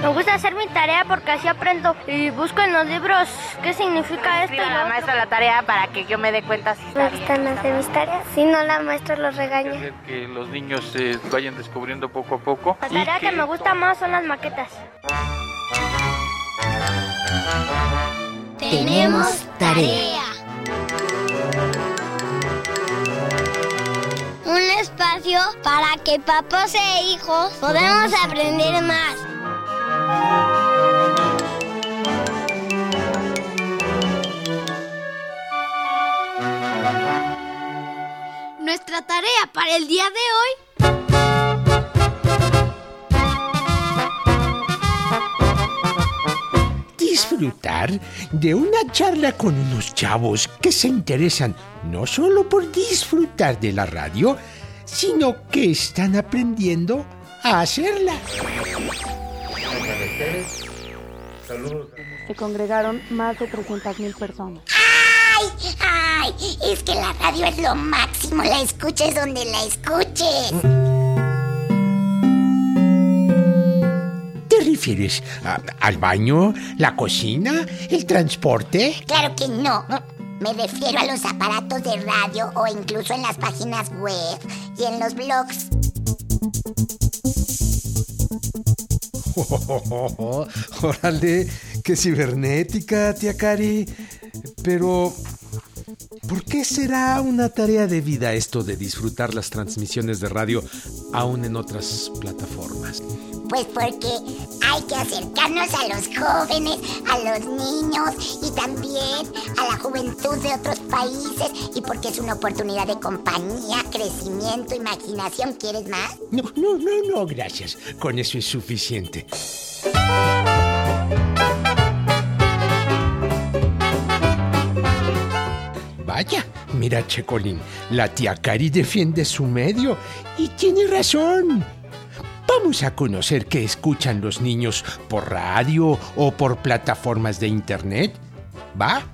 Me gusta hacer mi tarea porque así aprendo y busco en los libros qué significa esto. Y la maestra la tarea para que yo me dé cuenta si Me gustan hacer mis tareas, si no la maestra los regaña. Que los niños se vayan descubriendo poco a poco. La tarea que me gusta más son las maquetas. Tenemos tarea. Un espacio para que papás e hijos podamos aprender más. Nuestra tarea para el día de hoy disfrutar de una charla con unos chavos que se interesan no solo por disfrutar de la radio, sino que están aprendiendo a hacerla. Se congregaron más de 300.000 personas. ¡Ay! ¡Ay! Es que la radio es lo máximo, la escuches donde la escuches. ¿Te refieres a- al baño, la cocina, el transporte? Claro que no. Me refiero a los aparatos de radio o incluso en las páginas web y en los blogs. órale, qué cibernética, tía Cari. Pero, ¿por qué será una tarea de vida esto de disfrutar las transmisiones de radio aún en otras plataformas? Pues porque hay que acercarnos a los jóvenes, a los niños y también a la juventud de otros países y porque es una oportunidad de compañía, crecimiento, imaginación. ¿Quieres más? No, no, no, no, gracias. Con eso es suficiente. Vaya, mira, Checolín, la tía Cari defiende su medio y tiene razón. Vamos a conocer qué escuchan los niños por radio o por plataformas de internet. ¿Va?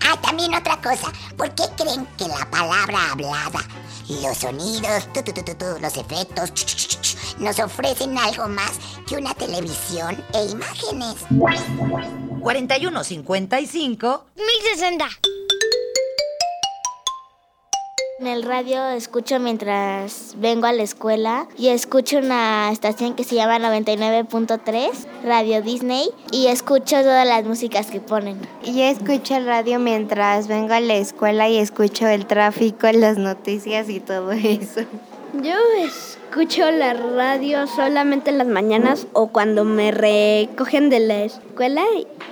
Ah, también otra cosa. ¿Por qué creen que la palabra hablada, los sonidos, tu, tu, tu, tu, tu, los efectos, ch, ch, ch, ch, nos ofrecen algo más que una televisión e imágenes? 4155 1060. En el radio escucho mientras vengo a la escuela y escucho una estación que se llama 99.3, Radio Disney, y escucho todas las músicas que ponen. Yo escucho el radio mientras vengo a la escuela y escucho el tráfico, las noticias y todo eso. Yo escucho la radio solamente en las mañanas o cuando me recogen de la escuela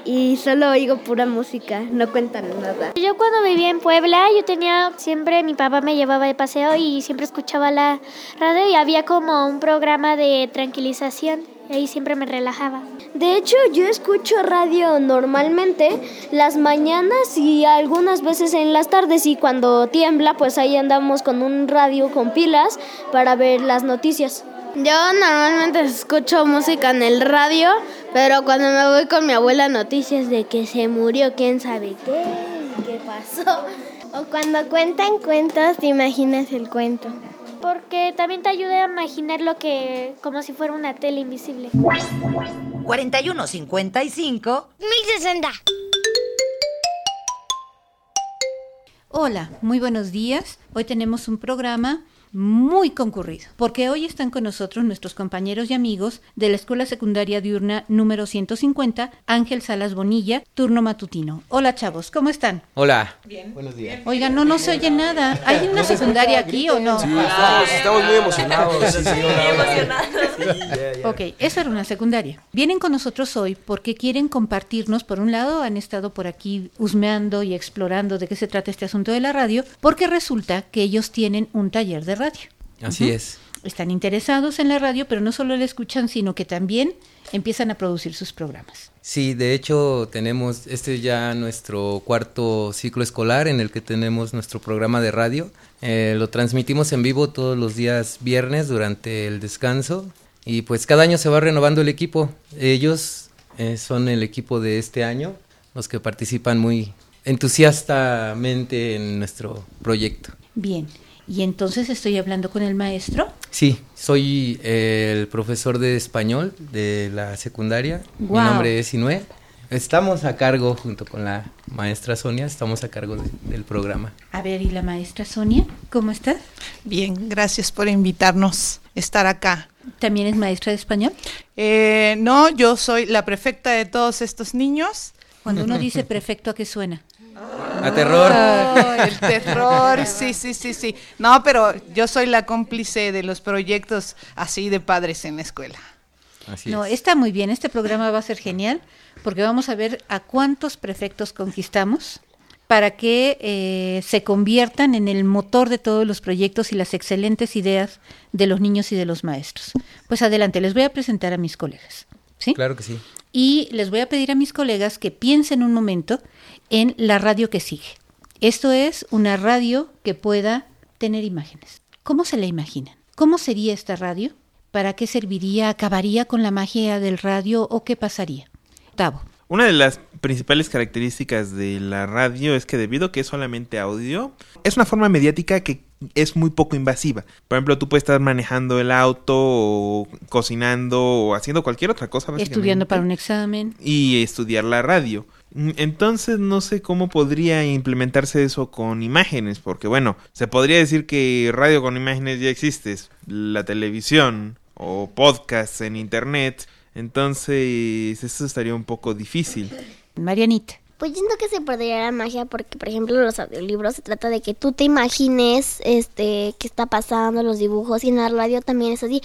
y solo oigo pura música, no cuentan nada. Yo cuando vivía en Puebla, yo tenía siempre, mi papá me llevaba de paseo y siempre escuchaba la radio y había como un programa de tranquilización ahí siempre me relajaba. De hecho, yo escucho radio normalmente las mañanas y algunas veces en las tardes y cuando tiembla, pues ahí andamos con un radio con pilas para ver las noticias. Yo normalmente escucho música en el radio, pero cuando me voy con mi abuela noticias de que se murió, quién sabe qué, qué pasó. O cuando cuentan cuentos, te imaginas el cuento. Porque también te ayuda a imaginar lo que, como si fuera una tele invisible. 4155 1060. Hola, muy buenos días. Hoy tenemos un programa muy concurrido, porque hoy están con nosotros nuestros compañeros y amigos de la Escuela Secundaria Diurna número 150, Ángel Salas Bonilla, turno matutino. Hola chavos, ¿cómo están? Hola. Bien. Buenos días. Oigan, no, no se oye nada. ¿Hay una secundaria aquí o no? Sí, estamos, estamos muy emocionados. Sí, sí, hola, hola. Ok, esa era una secundaria. Vienen con nosotros hoy porque quieren compartirnos, por un lado, han estado por aquí husmeando y explorando de qué se trata este asunto de la radio, porque resulta que ellos tienen un taller de radio. Así es. Están interesados en la radio, pero no solo la escuchan, sino que también empiezan a producir sus programas. Sí, de hecho tenemos, este es ya nuestro cuarto ciclo escolar en el que tenemos nuestro programa de radio. Eh, lo transmitimos en vivo todos los días viernes durante el descanso y pues cada año se va renovando el equipo. Ellos eh, son el equipo de este año, los que participan muy entusiastamente en nuestro proyecto. Bien. Y entonces estoy hablando con el maestro. Sí, soy el profesor de español de la secundaria. Mi nombre es Inue. Estamos a cargo, junto con la maestra Sonia, estamos a cargo de- del programa. A ver, ¿y la maestra Sonia? ¿Cómo estás? Bien, gracias por invitarnos a estar acá. ¿También es maestra de español? Eh, no, yo soy la prefecta de todos estos niños. Cuando uno dice prefecto, ¿a qué suena? A terror. Oh, el terror, sí, sí, sí, sí. No, pero yo soy la cómplice de los proyectos así de padres en la escuela. Así no, es. está muy bien. Este programa va a ser genial porque vamos a ver a cuántos prefectos conquistamos para que eh, se conviertan en el motor de todos los proyectos y las excelentes ideas de los niños y de los maestros. Pues adelante, les voy a presentar a mis colegas. ¿sí? Claro que sí. Y les voy a pedir a mis colegas que piensen un momento en la radio que sigue. Esto es una radio que pueda tener imágenes. ¿Cómo se la imaginan? ¿Cómo sería esta radio? ¿Para qué serviría? ¿Acabaría con la magia del radio o qué pasaría? Tavo. Una de las principales características de la radio es que debido a que es solamente audio, es una forma mediática que es muy poco invasiva. Por ejemplo, tú puedes estar manejando el auto o cocinando o haciendo cualquier otra cosa. Estudiando para un examen. Y estudiar la radio. Entonces no sé cómo podría implementarse eso con imágenes, porque bueno, se podría decir que radio con imágenes ya existe, la televisión o podcasts en internet, entonces eso estaría un poco difícil. Marianita. Pues yo siento que se perdería la magia porque, por ejemplo, los audiolibros se trata de que tú te imagines este qué está pasando, los dibujos, y en la radio también es así.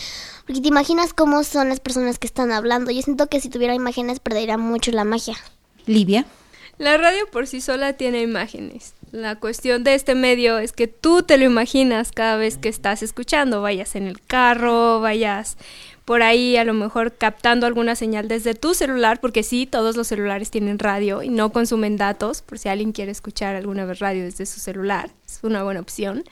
Porque te imaginas cómo son las personas que están hablando. Yo siento que si tuviera imágenes perdería mucho la magia. Livia. La radio por sí sola tiene imágenes. La cuestión de este medio es que tú te lo imaginas cada vez que estás escuchando, vayas en el carro, vayas por ahí a lo mejor captando alguna señal desde tu celular, porque sí, todos los celulares tienen radio y no consumen datos, por si alguien quiere escuchar alguna vez radio desde su celular, es una buena opción.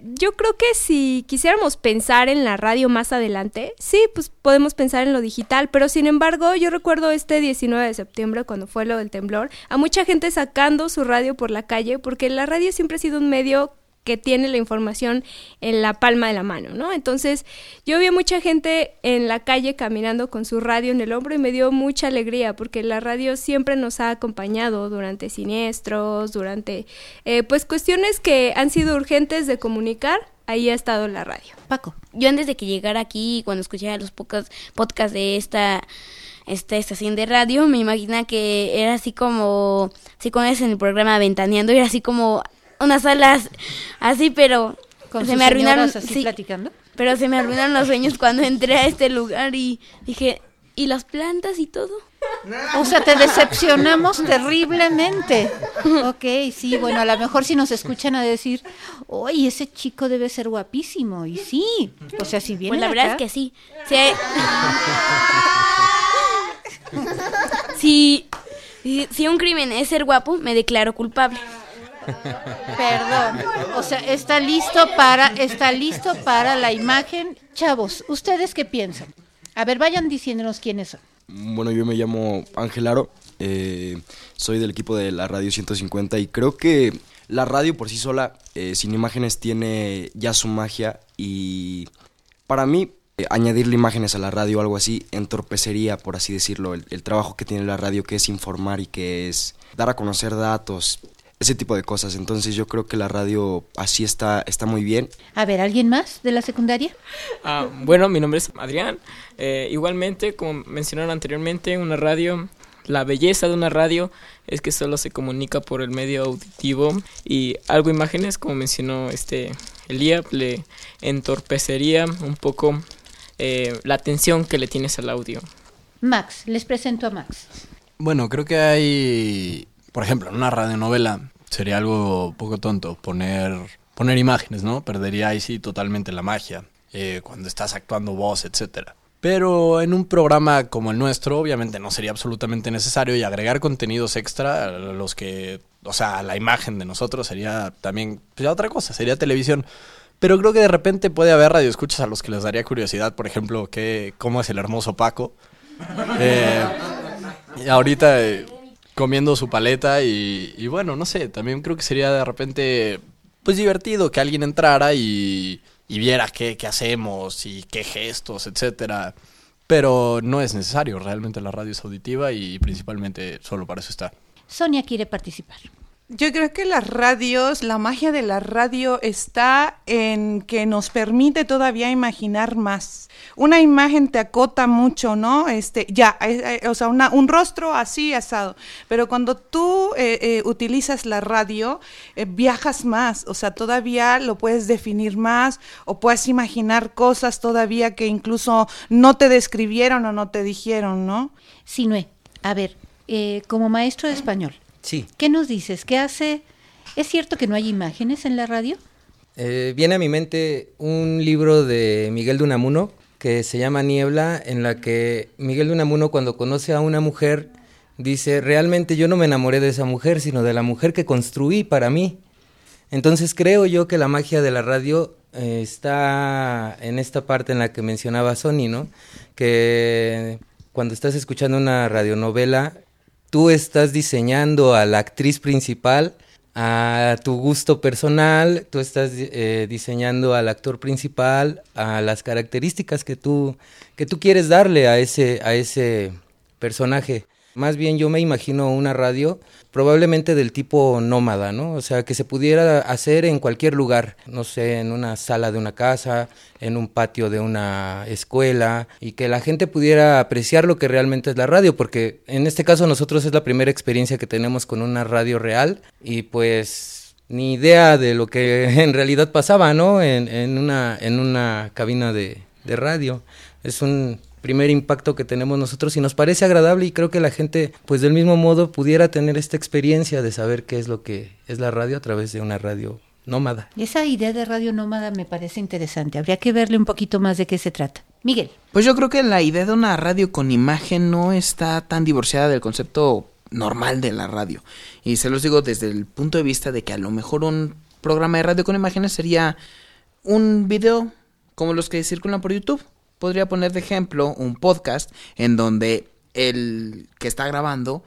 Yo creo que si quisiéramos pensar en la radio más adelante, sí, pues podemos pensar en lo digital, pero sin embargo yo recuerdo este 19 de septiembre cuando fue lo del temblor, a mucha gente sacando su radio por la calle, porque la radio siempre ha sido un medio que tiene la información en la palma de la mano, ¿no? Entonces, yo vi a mucha gente en la calle caminando con su radio en el hombro y me dio mucha alegría porque la radio siempre nos ha acompañado durante siniestros, durante, eh, pues, cuestiones que han sido urgentes de comunicar. Ahí ha estado la radio. Paco. Yo antes de que llegara aquí, cuando escuchaba los pocos podcasts de esta esta estación de radio, me imagina que era así como, así como es en el programa Ventaneando, era así como unas salas así, pero ¿Con se me arruinaron, así platicando? pero se me arruinaron los sueños cuando entré a este lugar y dije, ¿y las plantas y todo? O sea, te decepcionamos terriblemente. Ok, sí, bueno, a lo mejor si nos escuchan a decir, oye, ese chico debe ser guapísimo. Y sí, o sea, si viene Pues la verdad es que sí. Sí, si, si, si un crimen es ser guapo, me declaro culpable. Perdón. O sea, está listo para, está listo para la imagen. Chavos, ¿ustedes qué piensan? A ver, vayan diciéndonos quiénes son. Bueno, yo me llamo Ángel Aro, eh, soy del equipo de la Radio 150 y creo que la radio por sí sola, eh, sin imágenes, tiene ya su magia y para mí eh, añadirle imágenes a la radio o algo así entorpecería, por así decirlo, el, el trabajo que tiene la radio que es informar y que es dar a conocer datos, ese tipo de cosas. Entonces yo creo que la radio así está, está muy bien. A ver, ¿alguien más de la secundaria? Ah, bueno, mi nombre es Adrián. Eh, igualmente, como mencionaron anteriormente, una radio, la belleza de una radio es que solo se comunica por el medio auditivo y algo imágenes, como mencionó este Elía, le entorpecería un poco eh, la atención que le tienes al audio. Max, les presento a Max. Bueno, creo que hay, por ejemplo, en una radionovela sería algo poco tonto poner, poner imágenes, ¿no? Perdería ahí sí totalmente la magia eh, cuando estás actuando voz, etcétera. Pero en un programa como el nuestro, obviamente no sería absolutamente necesario y agregar contenidos extra a los que, o sea, la imagen de nosotros sería también pues, otra cosa, sería televisión. Pero creo que de repente puede haber radioescuchas a los que les daría curiosidad, por ejemplo, que, cómo es el hermoso Paco. Eh, y ahorita eh, comiendo su paleta y, bueno, no sé, también creo que sería de repente pues divertido que alguien entrara y, y viera qué, qué hacemos y qué gestos, etcétera. Pero no es necesario, realmente la radio es auditiva y principalmente solo para eso está. Sonia quiere participar. Yo creo que las radios, la magia de la radio está en que nos permite todavía imaginar más. Una imagen te acota mucho, ¿no? Este, ya, eh, eh, o sea, una- un rostro así asado. Pero cuando tú eh, eh, utilizas la radio, eh, viajas más, o sea, todavía lo puedes definir más o puedes imaginar cosas todavía que incluso no te describieron o no te dijeron, ¿no? Sinue, a ver, como maestro de español, Sí. ¿qué nos dices? ¿Qué hace? ¿Es cierto que no hay imágenes en la radio? Eh, viene a mi mente un libro de Miguel de Unamuno que se llama Niebla, en la que Miguel de Unamuno cuando conoce a una mujer dice, realmente yo no me enamoré de esa mujer, sino de la mujer que construí para mí. Entonces creo yo que la magia de la radio eh, está en esta parte en la que mencionaba Sony, ¿no? Que cuando estás escuchando una radionovela, tú estás diseñando a la actriz principal a tu gusto personal, tú estás eh, diseñando al actor principal, a las características que tú, que tú quieres darle a ese, a ese personaje. Más bien yo me imagino una radio probablemente del tipo nómada, ¿no? O sea, que se pudiera hacer en cualquier lugar, no sé, en una sala de una casa, en un patio de una escuela, y que la gente pudiera apreciar lo que realmente es la radio, porque en este caso nosotros es la primera experiencia que tenemos con una radio real, y pues ni idea de lo que en realidad pasaba, ¿no? En, en una, en una cabina de, de radio. Es un primer impacto que tenemos nosotros y nos parece agradable y creo que la gente pues del mismo modo pudiera tener esta experiencia de saber qué es lo que es la radio a través de una radio nómada. Esa idea de radio nómada me parece interesante. Habría que verle un poquito más de qué se trata. Miguel. Pues yo creo que la idea de una radio con imagen no está tan divorciada del concepto normal de la radio. Y se los digo desde el punto de vista de que a lo mejor un programa de radio con imágenes sería un video como los que circulan por YouTube. Podría poner de ejemplo un podcast en donde el que está grabando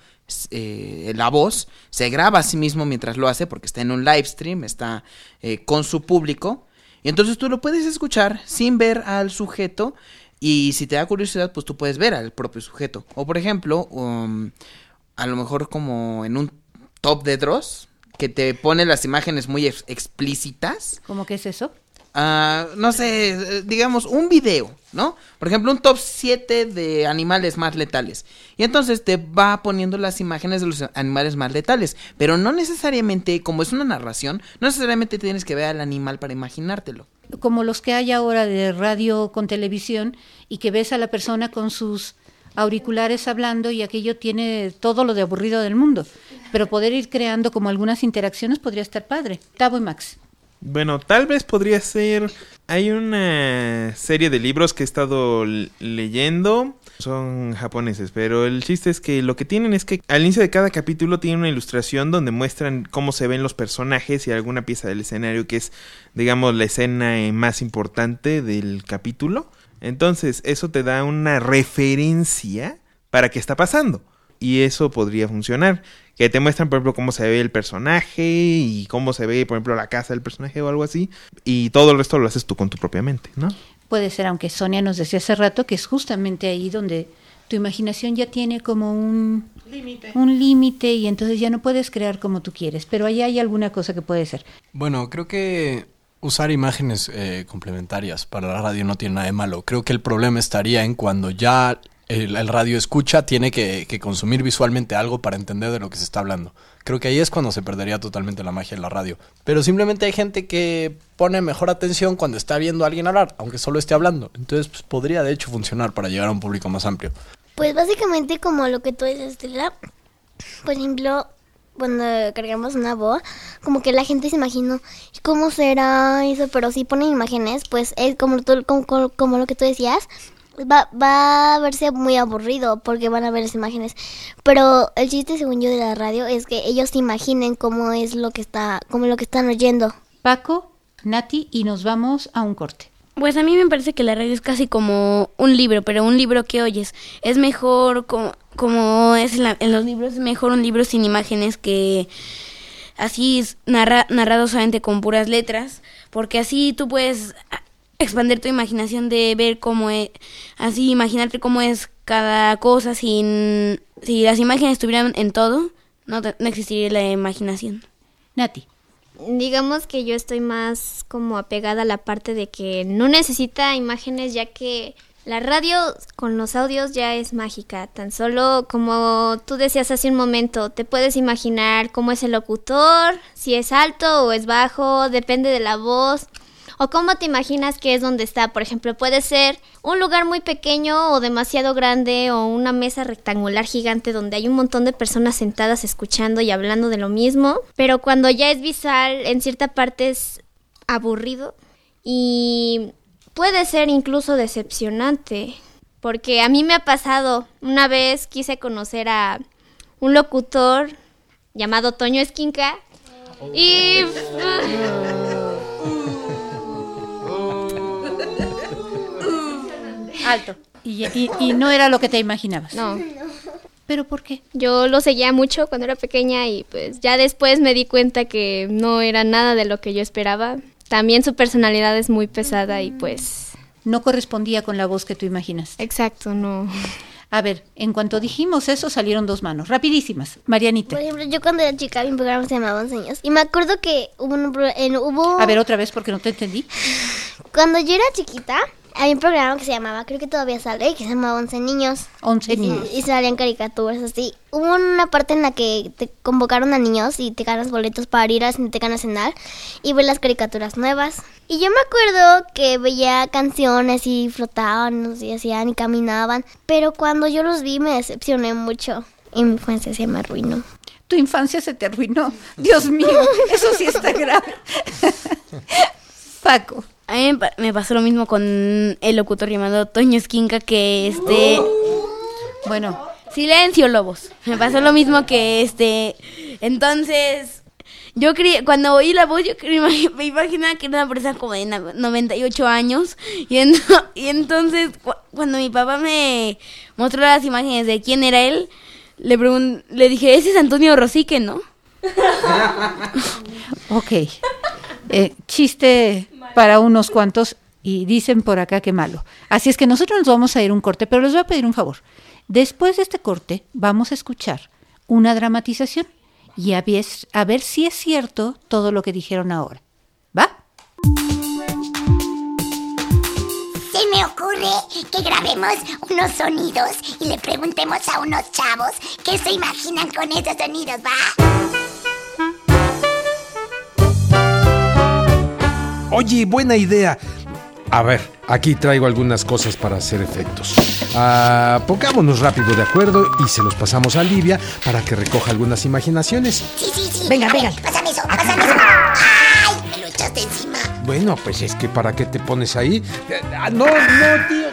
eh, la voz se graba a sí mismo mientras lo hace porque está en un live stream, está eh, con su público. Y entonces tú lo puedes escuchar sin ver al sujeto y si te da curiosidad, pues tú puedes ver al propio sujeto. O por ejemplo, um, a lo mejor como en un top de Dross, que te pone las imágenes muy ex- explícitas. ¿Cómo que es eso? No sé, digamos, un video, ¿no? Por ejemplo, un top 7 de animales más letales. Y entonces te va poniendo las imágenes de los animales más letales. Pero no necesariamente, como es una narración, no necesariamente tienes que ver al animal para imaginártelo. Como los que hay ahora de radio con televisión y que ves a la persona con sus auriculares hablando y aquello tiene todo lo de aburrido del mundo. Pero poder ir creando como algunas interacciones podría estar padre. Tavo y Max. Bueno, tal vez podría ser. Hay una serie de libros que he estado leyendo. Son japoneses, pero el chiste es que lo que tienen es que al inicio de cada capítulo tiene una ilustración donde muestran cómo se ven los personajes y alguna pieza del escenario que es, digamos, la escena eh, más importante del capítulo. Entonces, eso te da una referencia para qué está pasando. Y eso podría funcionar. Que te muestran, por ejemplo, cómo se ve el personaje y cómo se ve, por ejemplo, la casa del personaje o algo así. Y todo el resto lo haces tú con tu propia mente, ¿no? Puede ser, aunque Sonia nos decía hace rato, que es justamente ahí donde tu imaginación ya tiene como un Límite. un límite y entonces ya no puedes crear como tú quieres, pero ahí hay alguna cosa que puede ser. Bueno, creo que usar imágenes eh, complementarias para la radio no tiene nada de malo. Creo que el problema estaría en cuando ya el, radio escucha tiene que, consumir visualmente algo para entender de lo que se está hablando. Creo que ahí es cuando se perdería totalmente la magia de la radio. Pero simplemente hay gente que pone mejor atención cuando está viendo a alguien hablar, aunque solo esté hablando. Entonces pues, podría de hecho funcionar para llegar a un público más amplio. Pues básicamente como lo que tú dices, Estela, por ejemplo, cuando cargamos una voz, como que la gente se imaginó cómo será eso, pero si ponen imágenes, pues es como, como- como lo que tú decías, va, va a verse muy aburrido porque van a ver las imágenes. Pero el chiste, según yo, de la radio es que ellos se imaginen cómo es lo que está, como lo que están oyendo. Paco, Nati, y nos vamos a un corte. Pues a mí me parece que la radio es casi como un libro, pero un libro que oyes. Es mejor como, como es en, la- en los libros, es mejor un libro sin imágenes que así narra narrado solamente con puras letras, porque así tú puedes expandir tu imaginación de ver cómo es, así imaginarte cómo es cada cosa sin si las imágenes estuvieran en todo, no, no existiría la imaginación. Nati. Digamos que yo estoy más como apegada a la parte de que no necesita imágenes ya que la radio con los audios ya es mágica, tan solo como tú decías hace un momento, te puedes imaginar cómo es el locutor, si es alto o es bajo, depende de la voz, o cómo te imaginas que es donde está. Por ejemplo, puede ser un lugar muy pequeño o demasiado grande o una mesa rectangular gigante donde hay un montón de personas sentadas escuchando y hablando de lo mismo, pero cuando ya es visual, en cierta parte es aburrido y puede ser incluso decepcionante, porque a mí me ha pasado, una vez quise conocer a un locutor llamado Toño Esquinca y... Alto. Y, y- y no era lo que te imaginabas. No. ¿Pero por qué? Yo lo seguía mucho cuando era pequeña y pues ya después me di cuenta que no era nada de lo que yo esperaba. También su personalidad es muy pesada y pues... No correspondía con la voz que tú imaginas. Exacto, no. A ver, en cuanto dijimos eso, salieron dos manos, rapidísimas. Marianita. Por ejemplo, yo cuando era chica, mi programa se llamaba Once Años. Y me acuerdo que hubo un... en- hubo... A ver, otra vez porque no te entendí. Cuando yo era chiquita, había un programa que se llamaba, creo que todavía sale, que se llamaba Once Niños. Once Y- niños. Y, salían caricaturas así. Hubo una parte en la que te convocaron a niños y te ganas boletos para ir a Cineteca Nacional y ver las caricaturas nuevas. Y yo me acuerdo que veía canciones y flotaban, sé, hacían y caminaban. Pero cuando yo los vi me decepcioné mucho. Y mi infancia se me arruinó. Tu infancia se te arruinó. Dios mío, eso sí está grave. Paco. Me pa- me pasó lo mismo con el locutor llamado Toño Esquinca que este... Bueno. Silencio, lobos. Me pasó lo mismo que este... Entonces... Yo creí, cuando oí la voz, yo me imag- me imaginaba que era una persona como de na- 98 años. Y, en- y entonces, cu- cuando mi papá me mostró las imágenes de quién era él, le, le dije, ese es Antonio Rosique, ¿no? Ok. Eh, chiste para unos cuantos y dicen por acá que malo. Así es que nosotros nos vamos a ir un corte, pero les voy a pedir un favor. Después de este corte vamos a escuchar una dramatización y a ver, a ver si es cierto todo lo que dijeron ahora. ¿Va? Se me ocurre que grabemos unos sonidos y le preguntemos a unos chavos qué se imaginan con esos sonidos, ¿va? Oye, buena idea. A ver, aquí traigo algunas cosas para hacer efectos. Ah, pongámonos rápido de acuerdo y se los pasamos a Livia para que recoja algunas imaginaciones. Sí, sí, sí. Venga, venga. Pásame eso, pásame eso. ¡Ay! Me lo echaste encima. Bueno, pues es que para qué te pones ahí. Eh, ah, no, no, tío,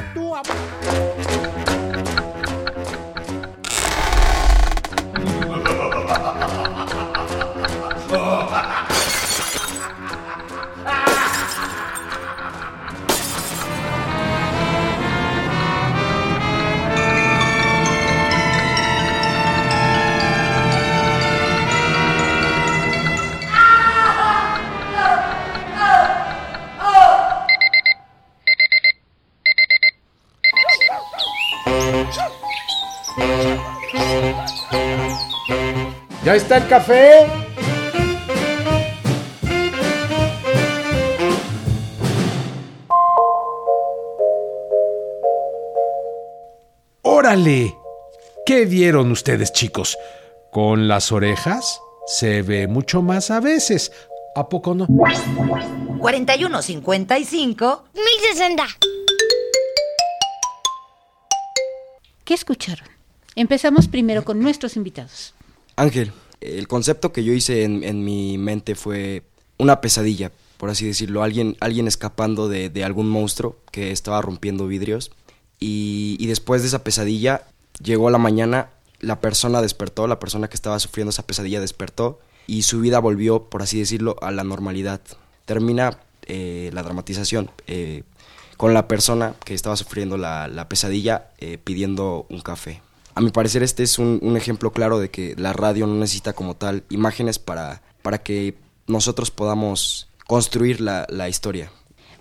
¿Ya está el café? ¡Órale! ¿Qué vieron ustedes, chicos? Con las orejas se ve mucho más a veces. ¿A poco no? 4155 1060. ¿Qué escucharon? Empezamos primero con nuestros invitados. Ángel, el concepto que yo hice en, en mi mente fue una pesadilla, por así decirlo. Alguien, alguien escapando de, de algún monstruo que estaba rompiendo vidrios. Y, y después de esa pesadilla, llegó la mañana, la persona despertó, la persona que estaba sufriendo esa pesadilla despertó y su vida volvió, por así decirlo, a la normalidad. Termina eh, la dramatización eh, con la persona que estaba sufriendo la, la pesadilla eh, pidiendo un café. A mi parecer este es un, un ejemplo claro de que la radio no necesita como tal imágenes para para que nosotros podamos construir la, la historia.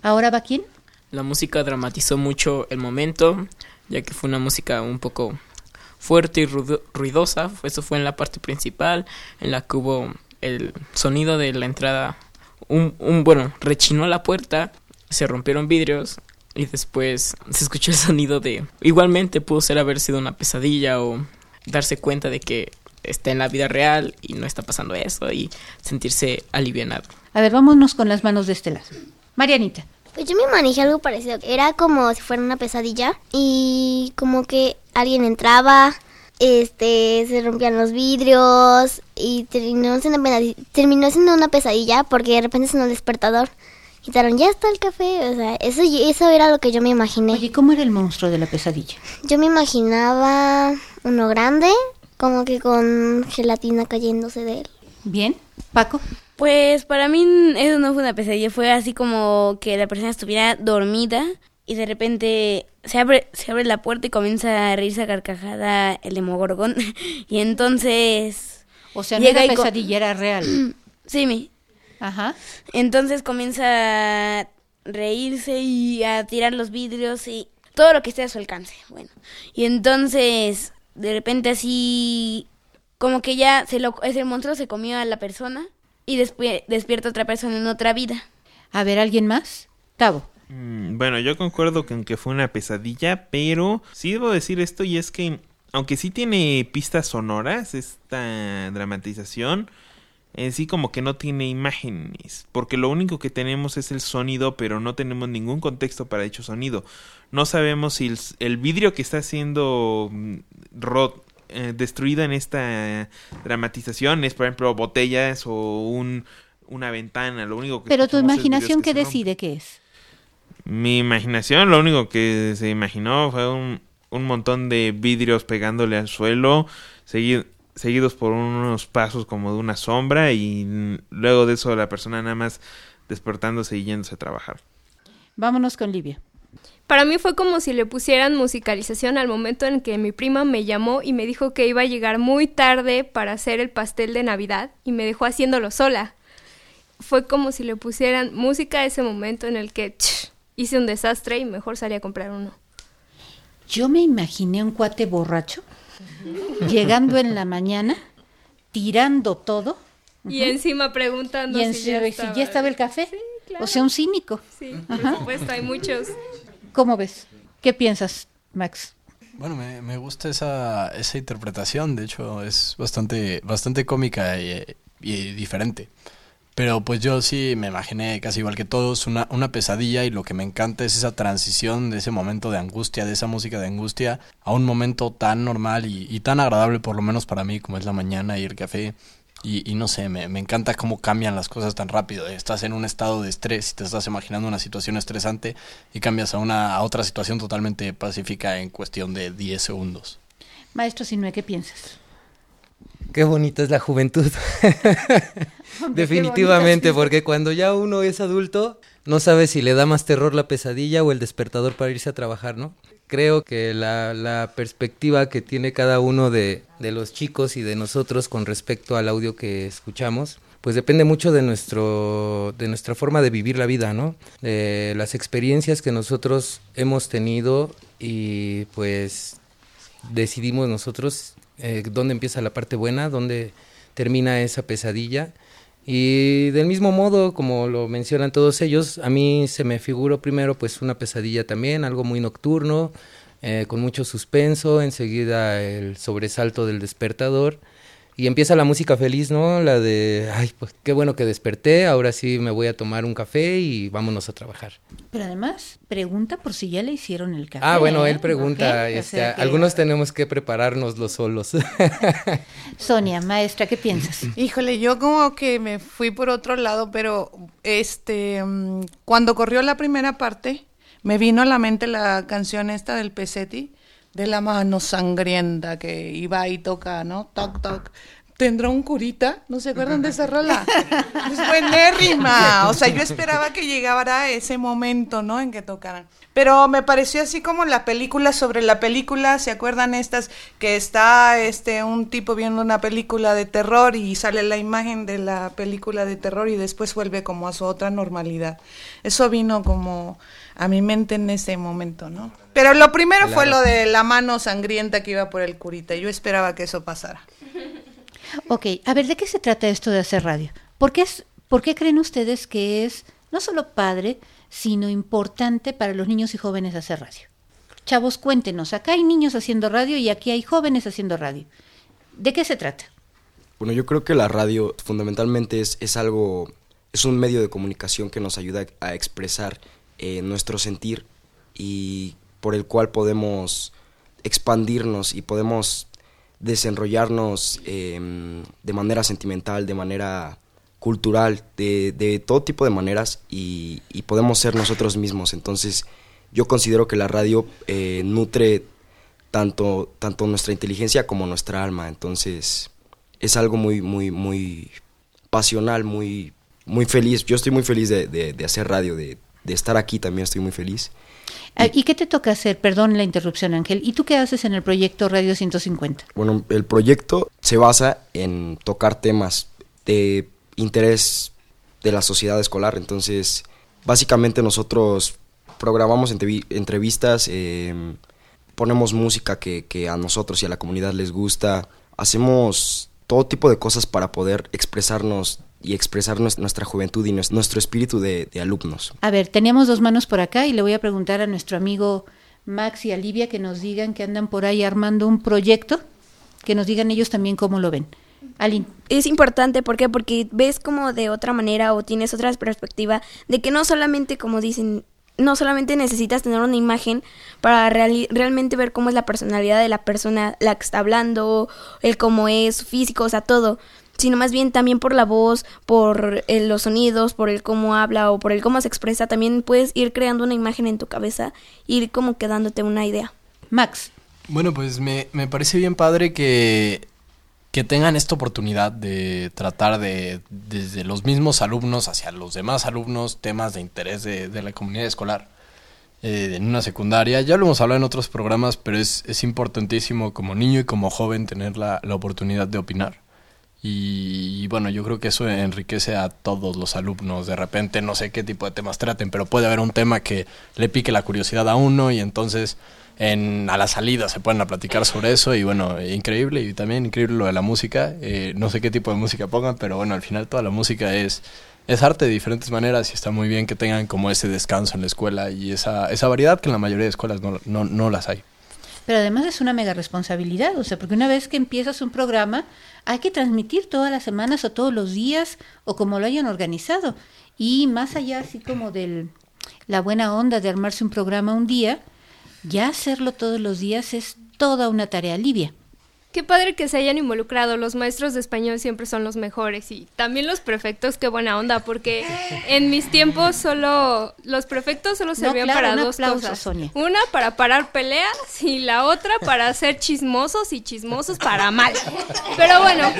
¿Ahora va quién? La música dramatizó mucho el momento, ya que fue una música un poco fuerte y ruido- ruidosa. Eso fue en la parte principal, en la que hubo el sonido de la entrada. Un, un bueno, rechinó la puerta, se rompieron vidrios y después se escuchó el sonido de. Igualmente pudo ser haber sido una pesadilla o darse cuenta de que está en la vida real y no está pasando eso y sentirse alivianado. A ver, vámonos con las manos de este lado. Marianita. Pues yo me manejé algo parecido. Era como si fuera una pesadilla y como que alguien entraba, este, se rompían los vidrios y terminó siendo, terminó siendo una pesadilla porque de repente sonó el despertador. Y dijeron, ya está el café. O sea, eso, eso era lo que yo me imaginé. Oye, ¿cómo era el monstruo de la pesadilla? Yo me imaginaba uno grande, como que con gelatina cayéndose de él. Bien. Paco. Pues para mí eso no fue una pesadilla, fue así como que la persona estuviera dormida y de repente se abre, se abre la puerta y comienza a reírse a carcajada el demogorgón y entonces... O sea, no era y co- pesadilla, era real. sí, mi. Ajá. Entonces comienza a reírse y a tirar los vidrios y todo lo que esté a su alcance. Bueno, y entonces de repente así como que ya se lo ese monstruo se comió a la persona y después despierta otra persona en otra vida. A ver, ¿alguien más? Tavo. Mm, Bueno, yo concuerdo con que fue una pesadilla, pero sí debo decir esto y es que, aunque sí tiene pistas sonoras, esta dramatización, en sí como que no tiene imágenes, porque lo único que tenemos es el sonido, pero no tenemos ningún contexto para dicho sonido. No sabemos si el, el vidrio que está siendo mm, ro- eh, destruido en esta dramatización es, por ejemplo, botellas o un, una ventana. Lo único que Pero tu imaginación, que ¿qué decide qué es? Mi imaginación, lo único que se imaginó fue un, un montón de vidrios pegándole al suelo, segui- seguidos por unos pasos como de una sombra y luego de eso la persona nada más despertándose y yéndose a trabajar. Vámonos con Livia. Para mí fue como si le pusieran musicalización al momento en que mi prima me llamó y me dijo que iba a llegar muy tarde para hacer el pastel de Navidad y me dejó haciéndolo sola. Fue como si le pusieran música a ese momento en el que ch, hice un desastre y mejor salí a comprar uno. Yo me imaginé un cuate borracho llegando en la mañana, tirando todo. Y encima preguntando Y en- si, ya si estaba. ya estaba el café. O sea, un cínico. Sí, por Ajá. supuesto, hay muchos. ¿Cómo ves? ¿Qué piensas, Max? Bueno, me, me gusta esa, esa interpretación, de hecho es bastante, bastante cómica y, y diferente. Pero pues yo sí me imaginé casi igual que todos una, una pesadilla y lo que me encanta es esa transición de ese momento de angustia, de esa música de angustia, a un momento tan normal y, y tan agradable por lo menos para mí como es la mañana y el café. Y, y no sé, me, me encanta cómo cambian las cosas tan rápido. Estás en un estado de estrés y te estás imaginando una situación estresante y cambias a, una, a otra situación totalmente pacífica en cuestión de 10 segundos. Maestro Sinue, ¿qué piensas? Qué bonita es la juventud. Definitivamente, bonita, porque cuando ya uno es adulto, no sabe si le da más terror la pesadilla o el despertador para irse a trabajar, ¿no? Creo que la, la perspectiva que tiene cada uno de, de los chicos y de nosotros con respecto al audio que escuchamos, pues depende mucho de nuestro de nuestra forma de vivir la vida, ¿no? De las experiencias que nosotros hemos tenido y pues decidimos nosotros eh, dónde empieza la parte buena, dónde termina esa pesadilla. Y del mismo modo, como lo mencionan todos ellos, a mí se me figuró primero pues una pesadilla también, algo muy nocturno, eh, con mucho suspenso, enseguida el sobresalto del despertador. Y empieza la música feliz, ¿no? La de, ay, pues qué bueno que desperté, ahora sí me voy a tomar un café y vámonos a trabajar. Pero además, pregunta por si ya le hicieron el café. Ah, bueno, él ¿eh? pregunta, o este, sea que- algunos tenemos que prepararnos los solos. Sonia, maestra, ¿qué piensas? Híjole, yo como que me fui por otro lado, pero este mm, cuando corrió la primera parte, me vino a la mente la canción esta del Pesetti, de la mano sangrienta que iba y toca, ¿no? Toc, toc. ¿Tendrá un curita? ¿No se acuerdan de esa rola? Es buenérrima. O sea, yo esperaba que llegara ese momento, ¿no? En que tocaran. Pero me pareció así como la película sobre la película. ¿Se acuerdan estas? Que está este un tipo viendo una película de terror y sale la imagen de la película de terror y después vuelve como a su otra normalidad. Eso vino como a mi mente en ese momento, ¿no? Pero lo primero fue lo de la mano sangrienta que iba por el curita. Yo esperaba que eso pasara. Ok, a ver, ¿de qué se trata esto de hacer radio? ¿Por qué, es, ¿Por qué creen ustedes que es no solo padre, sino importante para los niños y jóvenes hacer radio? Chavos, cuéntenos, acá hay niños haciendo radio y aquí hay jóvenes haciendo radio. ¿De qué se trata? Bueno, yo creo que la radio fundamentalmente es, es algo, es un medio de comunicación que nos ayuda a expresar eh, nuestro sentir y por el cual podemos expandirnos y podemos desenrollarnos eh, de manera sentimental, de manera cultural, de, de todo tipo de maneras y, y, podemos ser nosotros mismos. Entonces yo considero que la radio eh, nutre tanto, tanto nuestra inteligencia como nuestra alma. Entonces es algo muy, muy, muy pasional, muy, muy feliz. Yo estoy muy feliz de, de, de hacer radio, de, de estar aquí también estoy muy feliz. Ah, ¿Y qué te toca hacer? Perdón la interrupción, Ángel. ¿Y tú qué haces en el proyecto Radio 150? Bueno, el proyecto se basa en tocar temas de interés de la sociedad escolar. Entonces, básicamente nosotros programamos entrevistas, eh, ponemos música que, que a nosotros y a la comunidad les gusta, hacemos todo tipo de cosas para poder expresarnos y expresar nuestra juventud y nuestro espíritu de, de, alumnos. A ver, teníamos dos manos por acá y le voy a preguntar a nuestro amigo Max y a Livia que nos digan que andan por ahí armando un proyecto, que nos digan ellos también cómo lo ven. Aline. Es importante, ¿por qué? Porque ves como de otra manera o tienes otra perspectiva de que no solamente, como dicen, no solamente necesitas tener una imagen para real, realmente ver cómo es la personalidad de la persona, la que está hablando, el cómo es, su físico, o sea, todo, sino más bien también por la voz, por el, los sonidos, por el cómo habla o por el cómo se expresa, también puedes ir creando una imagen en tu cabeza, ir como quedándote una idea. Max. Bueno, pues me, me parece bien padre que, que tengan esta oportunidad de tratar de, desde los mismos alumnos hacia los demás alumnos, temas de interés de, de la comunidad escolar. Eh, en una secundaria, ya lo hemos hablado en otros programas, pero es, es importantísimo como niño y como joven tener la, la oportunidad de opinar. Y, bueno, yo creo que eso enriquece a todos los alumnos. De repente no sé qué tipo de temas traten, pero puede haber un tema que le pique la curiosidad a uno y entonces en, a la salida se pueden a platicar sobre eso. Y bueno, increíble. Y también increíble lo de la música. Eh, no sé qué tipo de música pongan, pero bueno, al final toda la música es, es arte de diferentes maneras y está muy bien que tengan como ese descanso en la escuela y esa, esa variedad que en la mayoría de escuelas no, no, no las hay. Pero además es una mega responsabilidad, o sea, porque una vez que empiezas un programa, hay que transmitir todas las semanas o todos los días o como lo hayan organizado. Y más allá así como de la buena onda de armarse un programa un día, ya hacerlo todos los días es toda una tarea livia. Qué padre que se hayan involucrado. Los maestros de español siempre son los mejores y también los prefectos, qué buena onda, porque en mis tiempos solo los prefectos solo servían no, claro, para dos aplauso, cosas. Sonia. Una para parar peleas y la otra para ser chismosos y chismosos para mal. Pero bueno,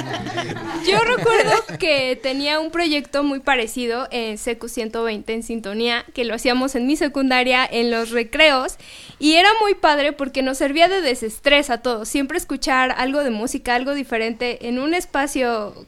yo recuerdo que tenía un proyecto muy parecido en CQ 120 en sintonía, que lo hacíamos en mi secundaria en los recreos y era muy padre porque nos servía de desestrés a todos. Siempre escuchar algo de música, algo diferente en un espacio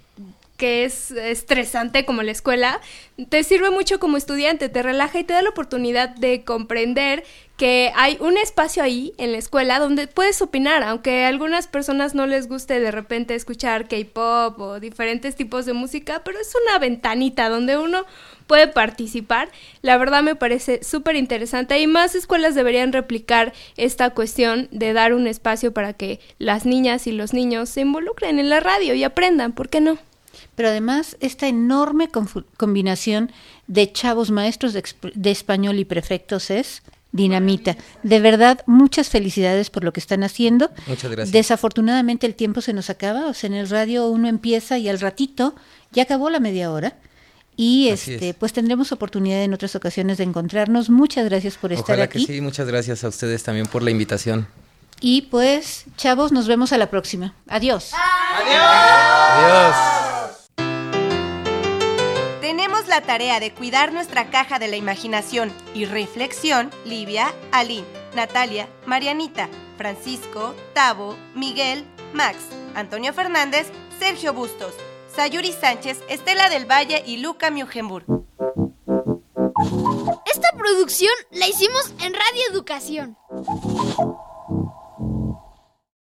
que es estresante como la escuela, te sirve mucho como estudiante, te relaja y te da la oportunidad de comprender que hay un espacio ahí en la escuela donde puedes opinar, aunque a algunas personas no les guste de repente escuchar K-pop o diferentes tipos de música, pero es una ventanita donde uno puede participar. La verdad me parece súper interesante y más escuelas deberían replicar esta cuestión de dar un espacio para que las niñas y los niños se involucren en la radio y aprendan, ¿por qué no? Pero además esta enorme combinación de chavos maestros de, de español y prefectos es dinamita. De verdad, muchas felicidades por lo que están haciendo. Muchas gracias. Desafortunadamente el tiempo se nos acaba, o sea, en el radio uno empieza y al ratito ya acabó la media hora. Y Así este, es. pues tendremos oportunidad en otras ocasiones de encontrarnos. Muchas gracias por estar Ojalá aquí. que sí, muchas gracias a ustedes también por la invitación. Y pues, chavos, nos vemos a la próxima. Adiós. Ah. Adiós. Tenemos la tarea de cuidar nuestra caja de la imaginación y reflexión, Livia, Aline, Natalia, Marianita, Francisco, Tavo, Miguel, Max, Antonio Fernández, Sergio Bustos, Sayuri Sánchez, Estela del Valle y Luca Miujenburg. Esta producción la hicimos en Radio Educación.